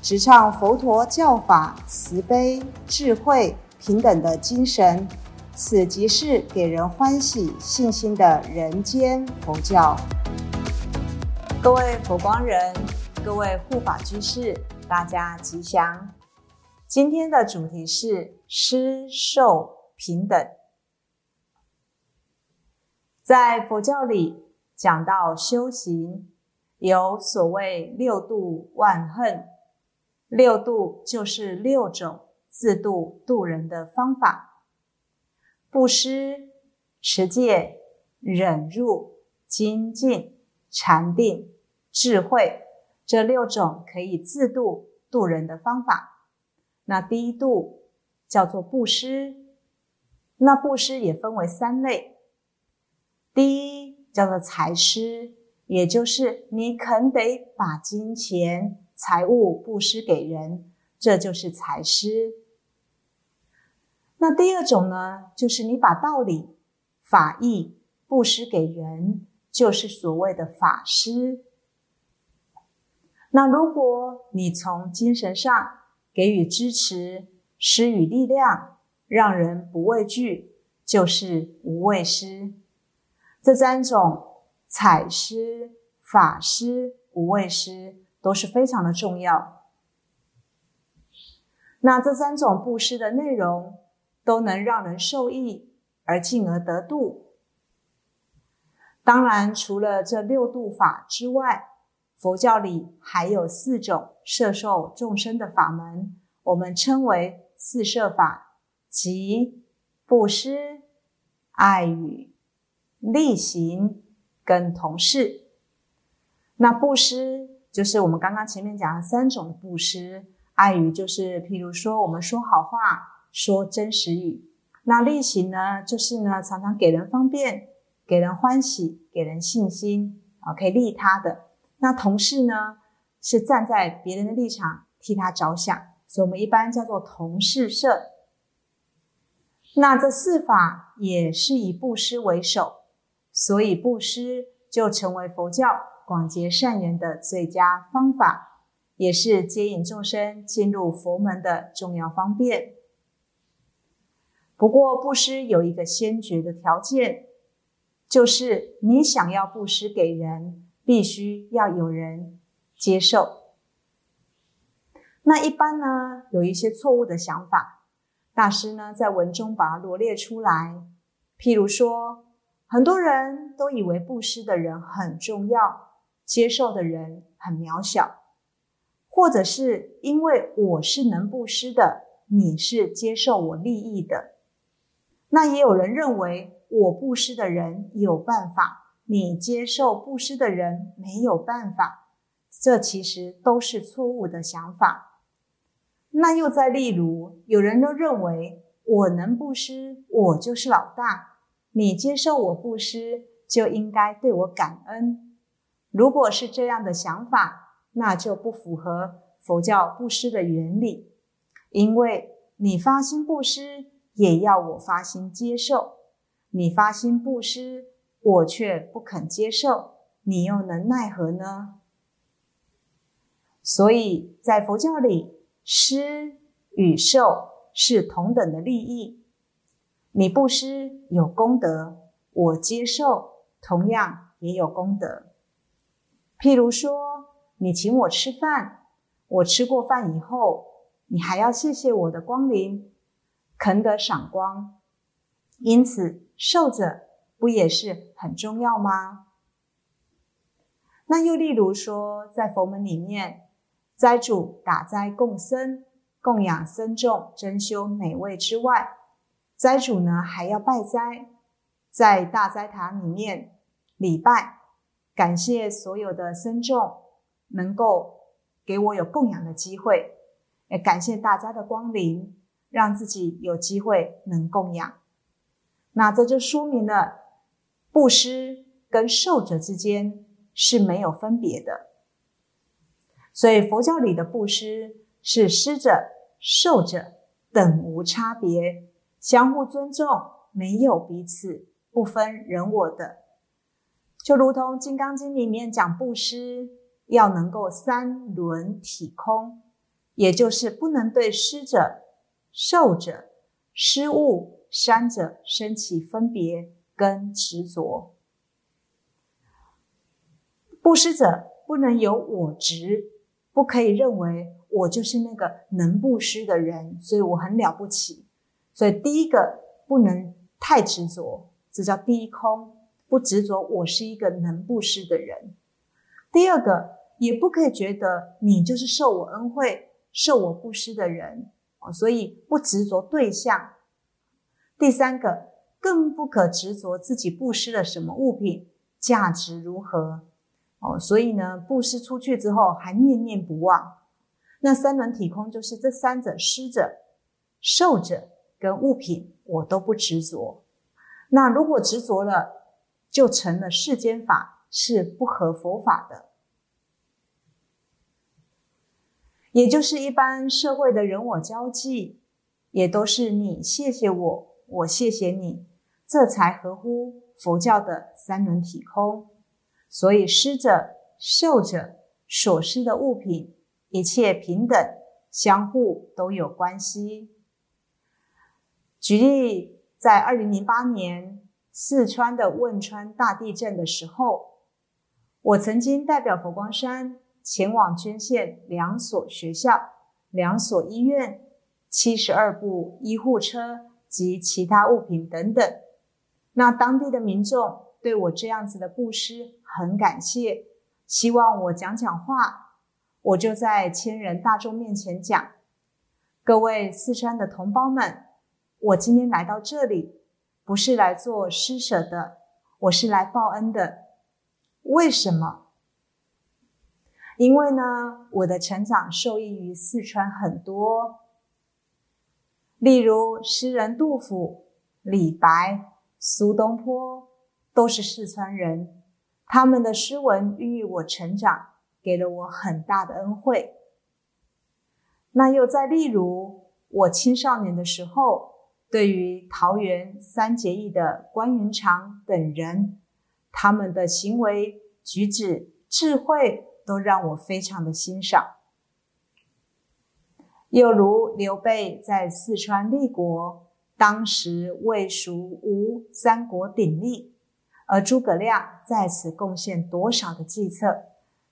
直唱佛陀教法慈悲、智慧、平等的精神。此即是给人欢喜、信心的人间佛教。各位佛光人，各位护法居士，大家吉祥。今天的主题是施受。平等，在佛教里讲到修行，有所谓六度万恨。六度就是六种自度度人的方法：布施、持戒、忍辱、精进、禅定、智慧，这六种可以自度度人的方法。那第一度叫做布施。那布施也分为三类，第一叫做财施，也就是你肯得把金钱、财物布施给人，这就是财施。那第二种呢，就是你把道理、法义布施给人，就是所谓的法施。那如果你从精神上给予支持，施予力量。让人不畏惧，就是无畏施。这三种采施、法施、无畏施都是非常的重要。那这三种布施的内容，都能让人受益，而进而得度。当然，除了这六度法之外，佛教里还有四种摄受众生的法门，我们称为四摄法。即布施、爱语、力行跟同事。那布施就是我们刚刚前面讲的三种布施，爱语就是譬如说我们说好话、说真实语。那力行呢，就是呢常常给人方便、给人欢喜、给人信心啊，可以利他的。那同事呢，是站在别人的立场替他着想，所以我们一般叫做同事社。那这四法也是以布施为首，所以布施就成为佛教广结善缘的最佳方法，也是接引众生进入佛门的重要方便。不过，布施有一个先决的条件，就是你想要布施给人，必须要有人接受。那一般呢，有一些错误的想法。大师呢，在文中把它罗列出来。譬如说，很多人都以为布施的人很重要，接受的人很渺小，或者是因为我是能布施的，你是接受我利益的。那也有人认为，我布施的人有办法，你接受布施的人没有办法。这其实都是错误的想法。那又再例如，有人都认为我能布施，我就是老大，你接受我布施，就应该对我感恩。如果是这样的想法，那就不符合佛教布施的原理，因为你发心布施，也要我发心接受。你发心布施，我却不肯接受，你又能奈何呢？所以在佛教里。施与受是同等的利益，你布施有功德，我接受同样也有功德。譬如说，你请我吃饭，我吃过饭以后，你还要谢谢我的光临，肯得赏光，因此受者不也是很重要吗？那又例如说，在佛门里面。斋主打斋供僧，供养僧众，珍修美味之外，斋主呢还要拜斋，在大斋堂里面礼拜，感谢所有的僧众能够给我有供养的机会，也感谢大家的光临，让自己有机会能供养。那这就说明了布施跟受者之间是没有分别的。所以佛教里的布施是施者、受者等无差别，相互尊重，没有彼此不分人我的。就如同《金刚经》里面讲布施，要能够三轮体空，也就是不能对施者、受者、施物、三者升起分别跟执着。布施者不能有我执。不可以认为我就是那个能布施的人，所以我很了不起。所以第一个不能太执着，这叫第一空，不执着我是一个能布施的人。第二个也不可以觉得你就是受我恩惠、受我布施的人所以不执着对象。第三个更不可执着自己布施了什么物品，价值如何。哦，所以呢，布施出去之后还念念不忘。那三轮体空就是这三者：施者、受者跟物品，我都不执着。那如果执着了，就成了世间法，是不合佛法的。也就是一般社会的人我交际，也都是你谢谢我，我谢谢你，这才合乎佛教的三轮体空。所以，施者、受者所施的物品，一切平等，相互都有关系。举例，在二零零八年四川的汶川大地震的时候，我曾经代表佛光山前往捐献两所学校、两所医院、七十二部医护车及其他物品等等。那当地的民众对我这样子的布施。很感谢，希望我讲讲话，我就在千人大众面前讲。各位四川的同胞们，我今天来到这里，不是来做施舍的，我是来报恩的。为什么？因为呢，我的成长受益于四川很多，例如诗人杜甫、李白、苏东坡，都是四川人。他们的诗文孕育我成长，给了我很大的恩惠。那又再例如，我青少年的时候，对于桃园三结义的关云长等人，他们的行为举止、智慧，都让我非常的欣赏。又如刘备在四川立国，当时魏、蜀、吴三国鼎立。而诸葛亮在此贡献多少的计策？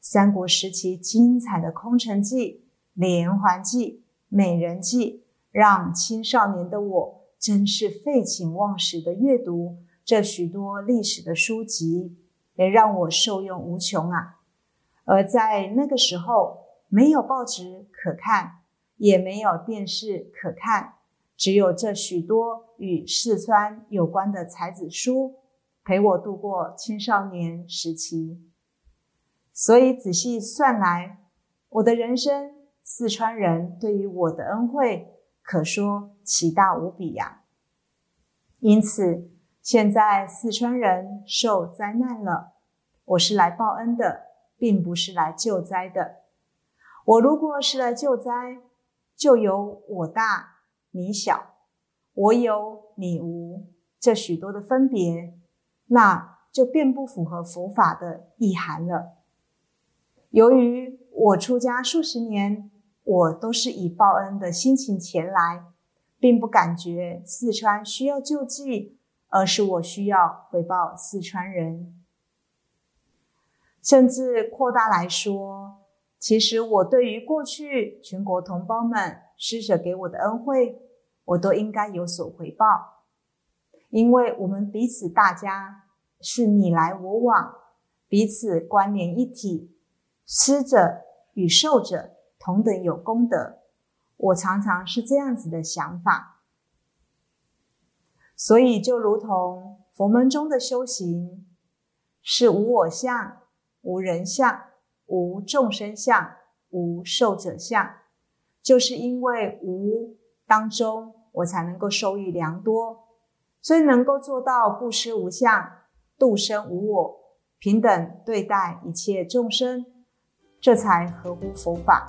三国时期精彩的空城计、连环计、美人计，让青少年的我真是废寝忘食的阅读这许多历史的书籍，也让我受用无穷啊！而在那个时候，没有报纸可看，也没有电视可看，只有这许多与四川有关的才子书。陪我度过青少年时期，所以仔细算来，我的人生，四川人对于我的恩惠，可说奇大无比呀。因此，现在四川人受灾难了，我是来报恩的，并不是来救灾的。我如果是来救灾，就有我大你小，我有你无这许多的分别。那就便不符合佛法的意涵了。由于我出家数十年，我都是以报恩的心情前来，并不感觉四川需要救济，而是我需要回报四川人。甚至扩大来说，其实我对于过去全国同胞们施舍给我的恩惠，我都应该有所回报，因为我们彼此大家。是你来我往，彼此关联一体，施者与受者同等有功德。我常常是这样子的想法，所以就如同佛门中的修行，是无我相、无人相、无众生相、无受者相，就是因为无当中，我才能够受益良多，所以能够做到布施无相、度生无我、平等对待一切众生，这才合乎佛法。